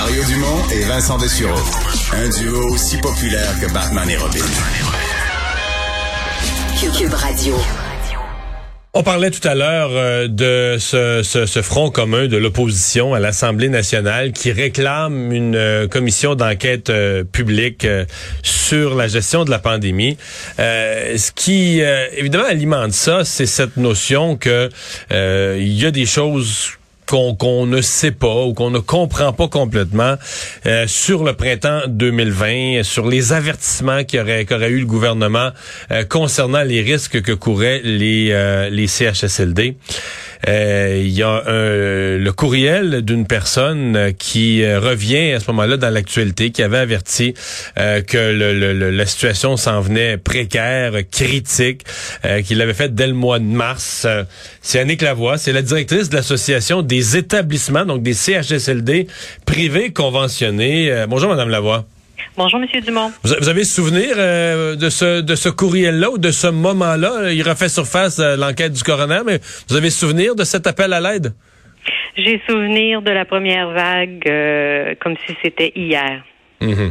Mario Dumont et Vincent Dessureau. Un duo aussi populaire que Batman et Robin. Cube Radio. On parlait tout à l'heure euh, de ce, ce, ce, front commun de l'opposition à l'Assemblée nationale qui réclame une euh, commission d'enquête euh, publique sur la gestion de la pandémie. ce qui, évidemment, alimente ça, c'est cette notion que il y a des choses qu'on ne sait pas ou qu'on ne comprend pas complètement euh, sur le printemps 2020, sur les avertissements qu'aurait qu'aurait eu le gouvernement euh, concernant les risques que couraient les, euh, les CHSLD. Euh, il y a le courriel d'une personne qui revient à ce moment-là dans l'actualité, qui avait averti que la situation s'en venait précaire, critique, qu'il l'avait fait dès le mois de mars. c'est Annick Lavoie, c'est la directrice de l'association des établissements, donc des CHSLD privés conventionnés. Euh, bonjour, Madame Lavoie. Bonjour, Monsieur Dumont. Vous, avez souvenir euh, de ce de ce courriel-là ou de ce moment-là? Il refait surface euh, l'enquête du coroner, mais vous avez souvenir de cet appel à l'aide? J'ai souvenir de la première vague comme si c'était hier. Mm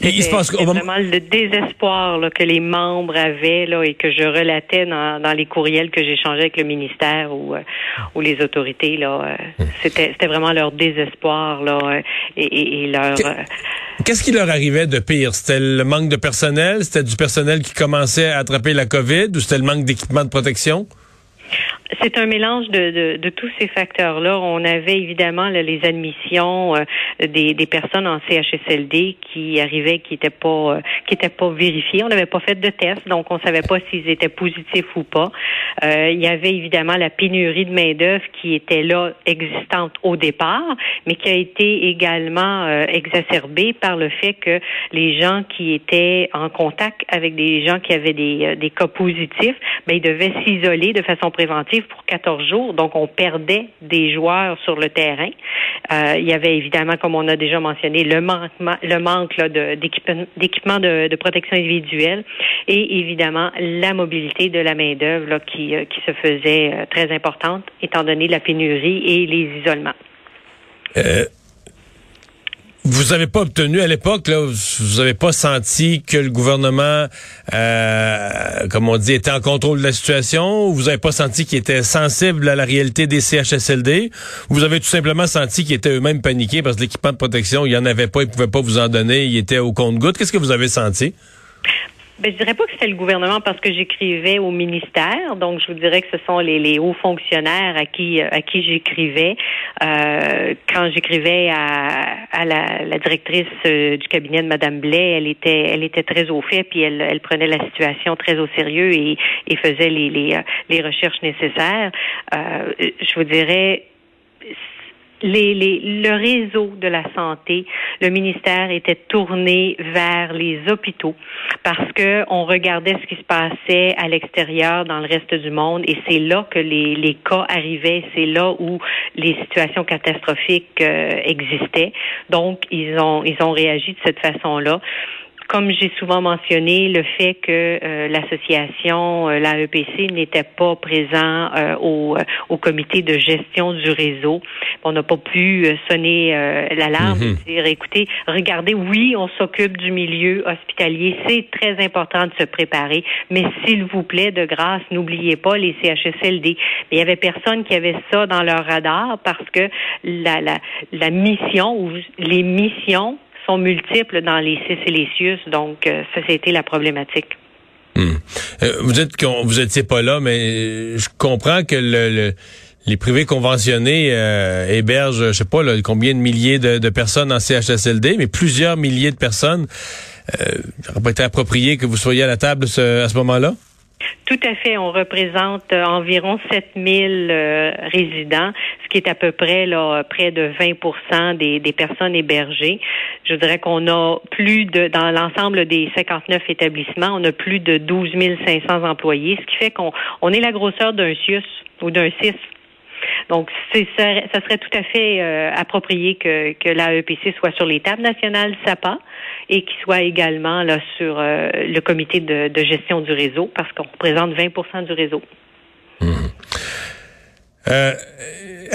il se passe vraiment le désespoir que les membres avaient là, et que je relatais dans, dans les courriels que j'échangeais avec le ministère ou, euh, ou les autorités. Là, euh, hmm. c'était, c'était vraiment leur désespoir là, euh, et, et, leur. Qu'est-ce qui leur arrivait de pire? C'était le manque de personnel? C'était du personnel qui commençait à attraper la COVID ou c'était le manque d'équipement de protection? C'est un mélange de, de, tous ces facteurs-là. On avait évidemment les admissions euh, des, des, personnes en CHSLD qui arrivaient, qui n'étaient pas, euh, qui étaient pas vérifiées. On n'avait pas fait de test, donc on savait pas s'ils étaient positifs ou pas. Euh, il y avait évidemment la pénurie de main d'œuvre qui était là, existante au départ, mais qui a été également exacerbée par le fait que les gens qui étaient en contact avec des gens qui avaient des, des cas positifs, ben, ils devaient s'isoler de façon préventive pour 14 jours, donc on perdait des joueurs sur le terrain. Euh, il y avait évidemment, comme on a déjà mentionné, le, manque d'équipement de, de, protection individuelle et évidemment la mobilité de la main-d'œuvre qui, euh, qui se faisait euh, très importante étant donné la pénurie et les isolements. Vous avez pas obtenu à l'époque, là, vous avez pas senti que le gouvernement, euh, comme on dit, était en contrôle de la situation. Vous avez pas senti qu'il était sensible à la réalité des CHSLD. Vous avez tout simplement senti qu'ils étaient eux-mêmes paniqués parce que l'équipement de protection, il y en avait pas, ils pouvaient pas vous en donner, il était au compte-goutte. Qu'est-ce que vous avez senti? Ben, je dirais pas que c'était le gouvernement parce que j'écrivais au ministère, donc je vous dirais que ce sont les, les hauts fonctionnaires à qui à qui j'écrivais. Euh, quand j'écrivais à, à la, la, directrice euh, du cabinet de Madame Blais, elle était elle était très au fait, puis elle, elle prenait la situation très au sérieux et, et faisait les, les, les recherches nécessaires. Euh, je vous dirais les, les, le réseau de la santé, le ministère était tourné vers les hôpitaux parce que on regardait ce qui se passait à l'extérieur dans le reste du monde et c'est là que les, les cas arrivaient, c'est là où les situations catastrophiques euh, existaient. Donc ils ont ils ont réagi de cette façon-là comme j'ai souvent mentionné, le fait que euh, l'association, euh, la EPC, n'était pas présent euh, au, au, comité de gestion du réseau, on n'a pas pu sonner l'alarme et mhm. dire, écoutez, regardez, oui, on s'occupe du milieu hospitalier, c'est très important de se préparer, mais s'il vous plaît, de grâce, n'oubliez pas les CHSLD. Mais il y avait personne qui avait ça dans leur radar parce que la, la, la mission ou les missions sont multiples dans les Sicilicius, donc euh, ça, c'était la problématique. Euh, vous dites que vous étiez pas là, mais je comprends que le, les privés conventionnés euh, hébergent, je sais pas combien de milliers de, personnes en CHSLD, mais plusieurs milliers de personnes. Euh, n'aurait pas été approprié que vous soyez à la table à ce moment-là? Tout à fait. On représente euh, environ 7000 euh, résidents, ce qui est à peu près là, près de 20 des, des personnes hébergées. Je dirais qu'on a plus de, dans l'ensemble des 59 établissements, on a plus de 12 500 employés, ce qui fait qu'on on est la grosseur d'un CIUS ou d'un CIS. Donc, ça, serait tout à fait euh, approprié que, que l'AEPC soit sur les tables nationales SAPA et qu'il soit également là sur euh, le comité de, gestion du réseau parce qu'on représente 20% du réseau. Mmh. Euh,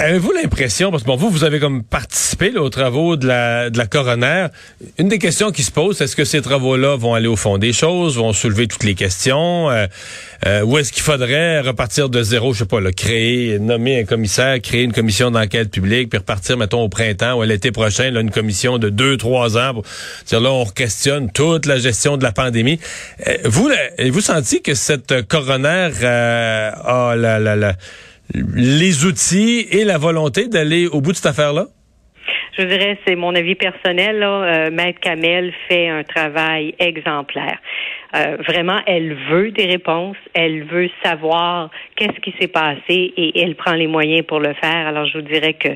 Avez-vous l'impression, parce que bon, vous, vous avez comme participé aux travaux de la, de la coroner, une des questions qui se pose, est-ce que ces travaux-là vont aller au fond des choses, vont soulever toutes les questions, euh, euh, ou est-ce qu'il faudrait repartir de zéro, je sais pas, là, créer, nommer un commissaire, créer une commission d'enquête publique, puis repartir, mettons, au printemps ou à l'été prochain, là, une commission de deux, trois ans, pour dire là, on questionne toute la gestion de la pandémie. Euh, vous, avez-vous senti que cette coroner euh, a la, la, la les outils et la volonté d'aller au bout de cette affaire-là? Je dirais, c'est mon avis personnel. Là, euh, Maître Kamel fait un travail exemplaire. Euh, vraiment, elle veut des réponses, elle veut savoir qu'est-ce qui s'est passé et elle prend les moyens pour le faire. Alors, je vous dirais que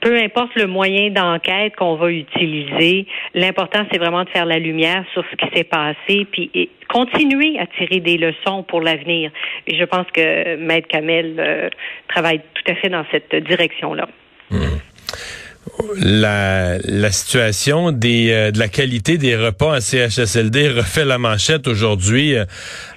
peu importe le moyen d'enquête qu'on va utiliser, l'important, c'est vraiment de faire la lumière sur ce qui s'est passé, puis continuer à tirer des leçons pour l'avenir. Et je pense que Maître Kamel euh, travaille tout à fait dans cette direction-là. Mmh la, la situation des, euh, de la qualité des repas en CHSLD refait la manchette aujourd'hui euh,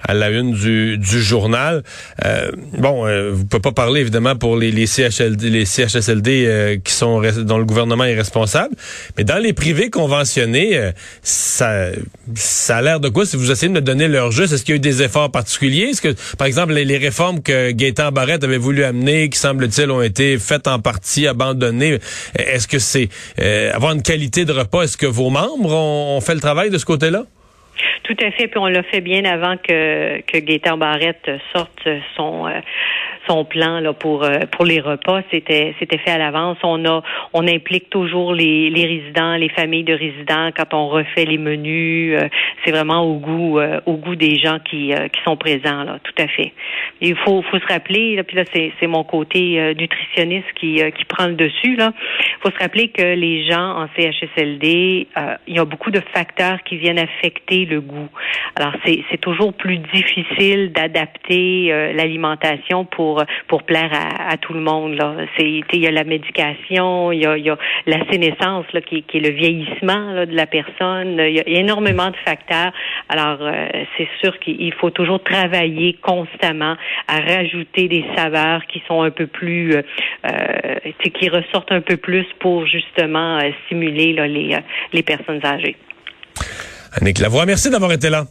à la une du, du journal. Euh, bon, vous pouvez pas parler évidemment pour les, les CHLD, les CHSLD qui sont dont le gouvernement est responsable, mais dans les privés conventionnés, ça, ça a l'air de quoi? Si vous essayez de me donner leur juste Est-ce qu'il y a eu des efforts particuliers? Est-ce que, par exemple, les, les réformes que Gaétan Barrette avait voulu amener, qui semble-t-il ont été faites en partie abandonnées, est-ce que c'est euh, avoir une qualité de repas? Est-ce que vos membres ont, fait le travail de ce côté-là? Tout à fait, puis on l'a fait bien avant que, que Gaétan Barrette sorte son euh, son plan là pour euh, pour les repas, c'était c'était fait à l'avance. On a on implique toujours les, les résidents, les familles de résidents quand on refait les menus. c'est vraiment au goût au goût des gens qui qui sont présents là, tout à fait. Il faut faut se rappeler là, puis là c'est c'est mon côté nutritionniste qui qui prend le dessus là faut se rappeler que les gens en CHSLD, euh, il y a beaucoup de facteurs qui viennent affecter le goût. Alors c'est, c'est toujours plus difficile d'adapter euh, l'alimentation pour pour plaire à, tout le monde. Là, c'est il y a la médication, il y a, la sénescence là, qui, est le vieillissement de la personne. Il y a énormément de facteurs. Alors euh, c'est sûr qu'il faut toujours travailler constamment à rajouter des saveurs qui sont un peu plus, euh, qui ressortent un peu plus pour justement euh, stimuler les, euh, les personnes âgées. Annick Lavoie, merci d'avoir été là.